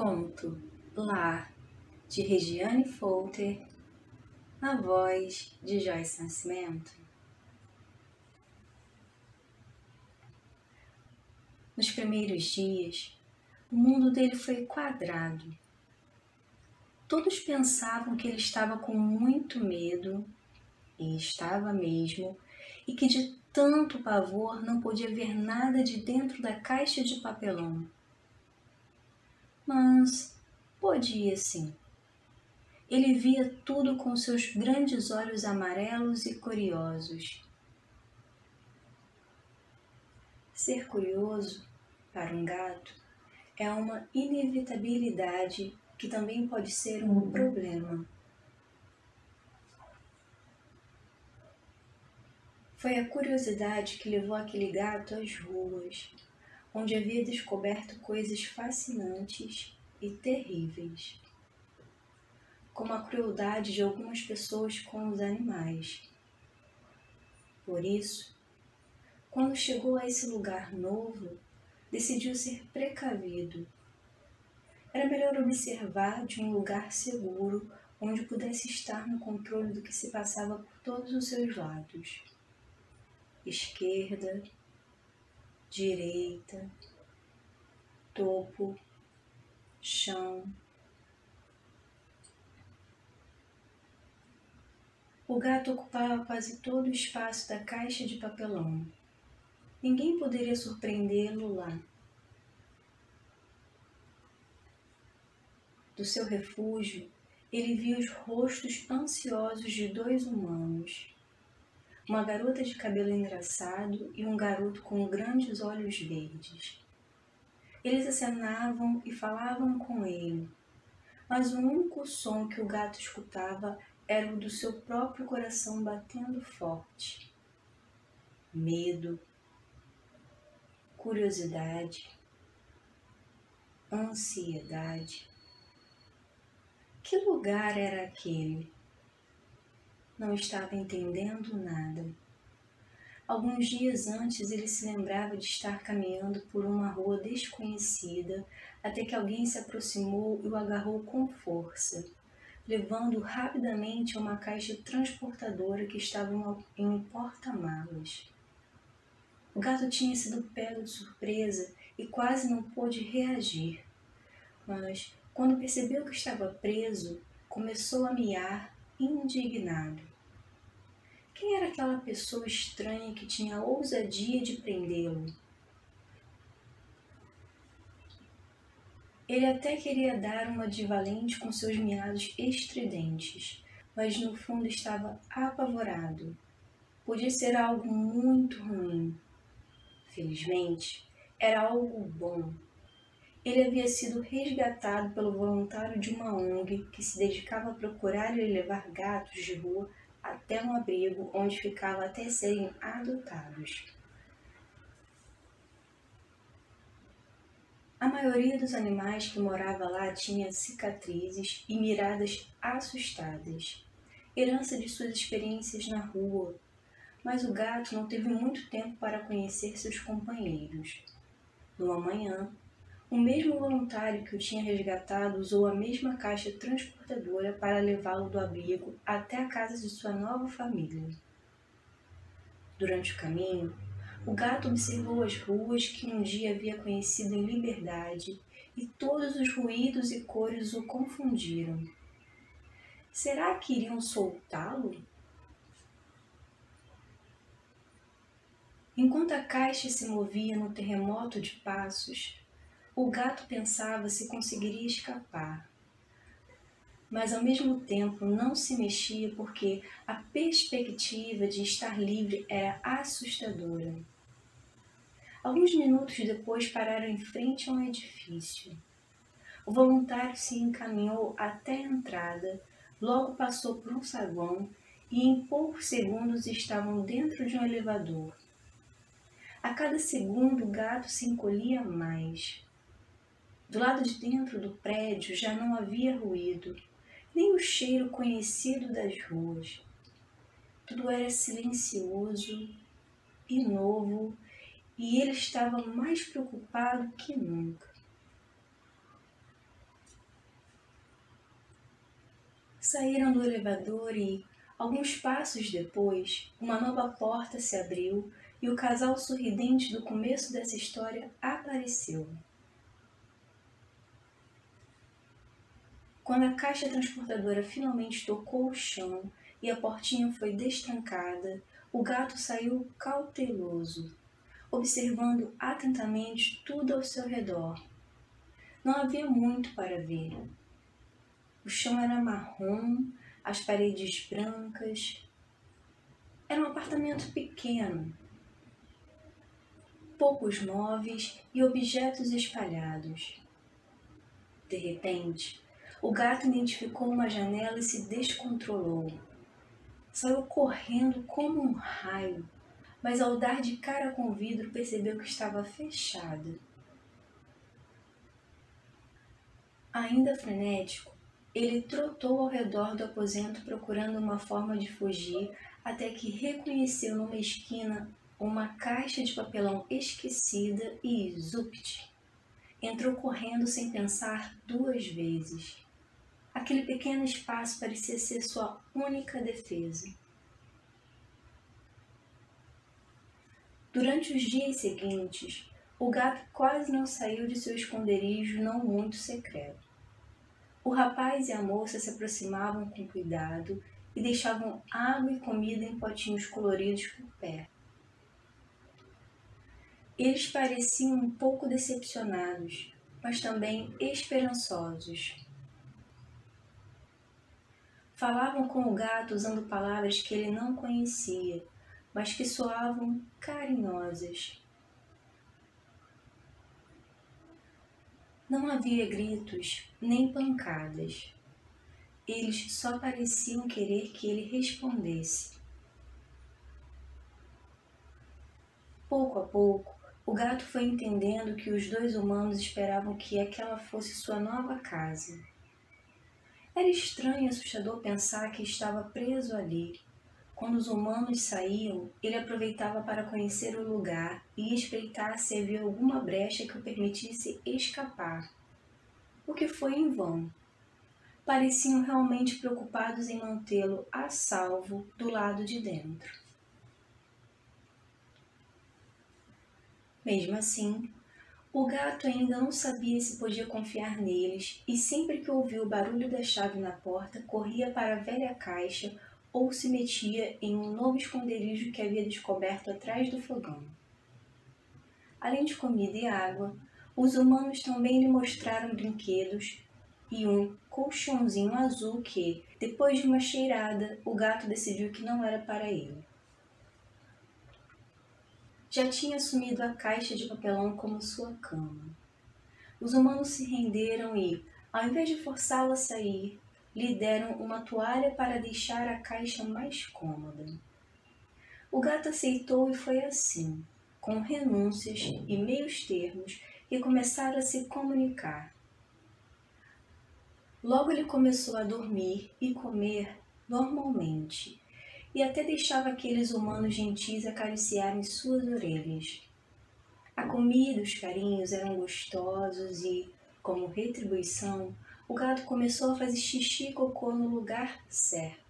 Conto Lar de Regiane Folter, na voz de Joyce Nascimento. Nos primeiros dias, o mundo dele foi quadrado. Todos pensavam que ele estava com muito medo, e estava mesmo, e que de tanto pavor não podia ver nada de dentro da caixa de papelão. Mas podia sim. Ele via tudo com seus grandes olhos amarelos e curiosos. Ser curioso, para um gato, é uma inevitabilidade que também pode ser um problema. Foi a curiosidade que levou aquele gato às ruas, onde havia descoberto coisas fascinantes e terríveis, como a crueldade de algumas pessoas com os animais. Por isso, quando chegou a esse lugar novo, decidiu ser precavido. Era melhor observar de um lugar seguro onde pudesse estar no controle do que se passava por todos os seus lados esquerda, direita, topo, chão. O gato ocupava quase todo o espaço da caixa de papelão. Ninguém poderia surpreendê-lo lá. Do seu refúgio, ele via os rostos ansiosos de dois humanos uma garota de cabelo engraçado e um garoto com grandes olhos verdes. Eles acenavam e falavam com ele, mas o único som que o gato escutava era o do seu próprio coração batendo forte. Medo, curiosidade, ansiedade. Que lugar era aquele? Não estava entendendo nada. Alguns dias antes ele se lembrava de estar caminhando por uma rua desconhecida até que alguém se aproximou e o agarrou com força, levando rapidamente a uma caixa transportadora que estava em um porta-malas. O gato tinha sido pego de surpresa e quase não pôde reagir, mas quando percebeu que estava preso, começou a miar indignado. Quem era aquela pessoa estranha que tinha a ousadia de prendê-lo? Ele até queria dar uma de valente com seus miados estridentes, mas no fundo estava apavorado. Podia ser algo muito ruim. Felizmente, era algo bom ele havia sido resgatado pelo voluntário de uma ONG que se dedicava a procurar e levar gatos de rua até um abrigo onde ficava até serem adotados. A maioria dos animais que morava lá tinha cicatrizes e miradas assustadas, herança de suas experiências na rua, mas o gato não teve muito tempo para conhecer seus companheiros. Numa manhã, o mesmo voluntário que o tinha resgatado usou a mesma caixa transportadora para levá-lo do abrigo até a casa de sua nova família. Durante o caminho, o gato observou as ruas que um dia havia conhecido em liberdade e todos os ruídos e cores o confundiram. Será que iriam soltá-lo? Enquanto a caixa se movia no terremoto de passos, o gato pensava se conseguiria escapar, mas ao mesmo tempo não se mexia porque a perspectiva de estar livre era assustadora. Alguns minutos depois pararam em frente a um edifício. O voluntário se encaminhou até a entrada, logo passou por um saguão e em poucos segundos estavam dentro de um elevador. A cada segundo o gato se encolhia mais. Do lado de dentro do prédio já não havia ruído, nem o cheiro conhecido das ruas. Tudo era silencioso e novo, e ele estava mais preocupado que nunca. Saíram do elevador e, alguns passos depois, uma nova porta se abriu e o casal sorridente do começo dessa história apareceu. Quando a caixa transportadora finalmente tocou o chão e a portinha foi destrancada, o gato saiu cauteloso, observando atentamente tudo ao seu redor. Não havia muito para ver. O chão era marrom, as paredes brancas. Era um apartamento pequeno, poucos móveis e objetos espalhados. De repente, o gato identificou uma janela e se descontrolou. Saiu correndo como um raio, mas ao dar de cara com o vidro percebeu que estava fechada. Ainda frenético, ele trotou ao redor do aposento procurando uma forma de fugir até que reconheceu numa esquina uma caixa de papelão esquecida e zupt! Entrou correndo sem pensar duas vezes. Aquele pequeno espaço parecia ser sua única defesa. Durante os dias seguintes, o gato quase não saiu de seu esconderijo não muito secreto. O rapaz e a moça se aproximavam com cuidado e deixavam água e comida em potinhos coloridos por perto. Eles pareciam um pouco decepcionados, mas também esperançosos. Falavam com o gato usando palavras que ele não conhecia, mas que soavam carinhosas. Não havia gritos nem pancadas. Eles só pareciam querer que ele respondesse. Pouco a pouco, o gato foi entendendo que os dois humanos esperavam que aquela fosse sua nova casa. Era estranho e assustador pensar que estava preso ali. Quando os humanos saíam, ele aproveitava para conhecer o lugar e espreitar se havia alguma brecha que o permitisse escapar. O que foi em vão. Pareciam realmente preocupados em mantê-lo a salvo do lado de dentro. Mesmo assim, o gato ainda não sabia se podia confiar neles e sempre que ouvia o barulho da chave na porta, corria para a velha caixa ou se metia em um novo esconderijo que havia descoberto atrás do fogão. Além de comida e água, os humanos também lhe mostraram brinquedos e um colchãozinho azul que, depois de uma cheirada, o gato decidiu que não era para ele já tinha assumido a caixa de papelão como sua cama. Os humanos se renderam e, ao invés de forçá-lo a sair, lhe deram uma toalha para deixar a caixa mais cômoda. O gato aceitou e foi assim, com renúncias e meios termos, que começaram a se comunicar. Logo ele começou a dormir e comer normalmente, e até deixava aqueles humanos gentis acariciarem suas orelhas. A comida os carinhos eram gostosos e, como retribuição, o gato começou a fazer xixi e cocô no lugar certo.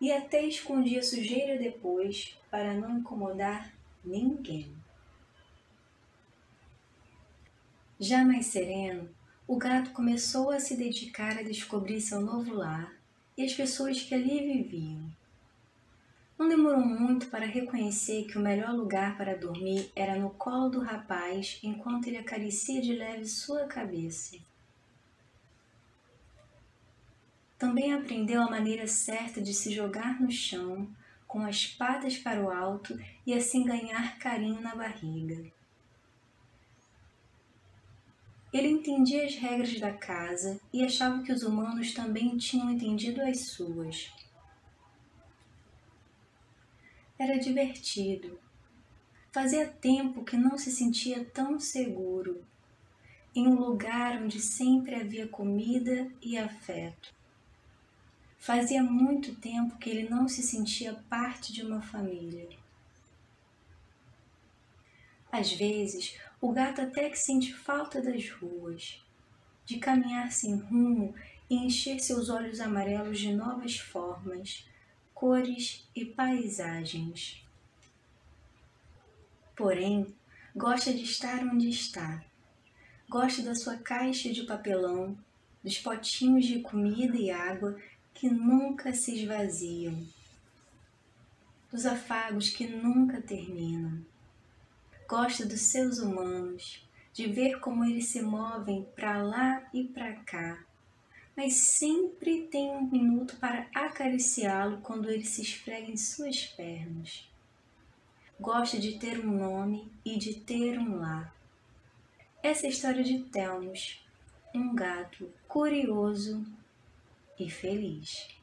E até escondia sujeira depois para não incomodar ninguém. Já mais sereno, o gato começou a se dedicar a descobrir seu novo lar e as pessoas que ali viviam. Não demorou muito para reconhecer que o melhor lugar para dormir era no colo do rapaz enquanto ele acaricia de leve sua cabeça. Também aprendeu a maneira certa de se jogar no chão, com as patas para o alto e assim ganhar carinho na barriga. Ele entendia as regras da casa e achava que os humanos também tinham entendido as suas. Era divertido. Fazia tempo que não se sentia tão seguro, em um lugar onde sempre havia comida e afeto. Fazia muito tempo que ele não se sentia parte de uma família. Às vezes, o gato até que sente falta das ruas, de caminhar sem rumo e encher seus olhos amarelos de novas formas, cores e paisagens. Porém, gosta de estar onde está. Gosta da sua caixa de papelão, dos potinhos de comida e água que nunca se esvaziam, dos afagos que nunca terminam. Gosta dos seus humanos, de ver como eles se movem para lá e para cá, mas sempre tem um minuto para acariciá-lo quando ele se esfrega em suas pernas. Gosta de ter um nome e de ter um lar. Essa é história de Telmos, um gato curioso e feliz.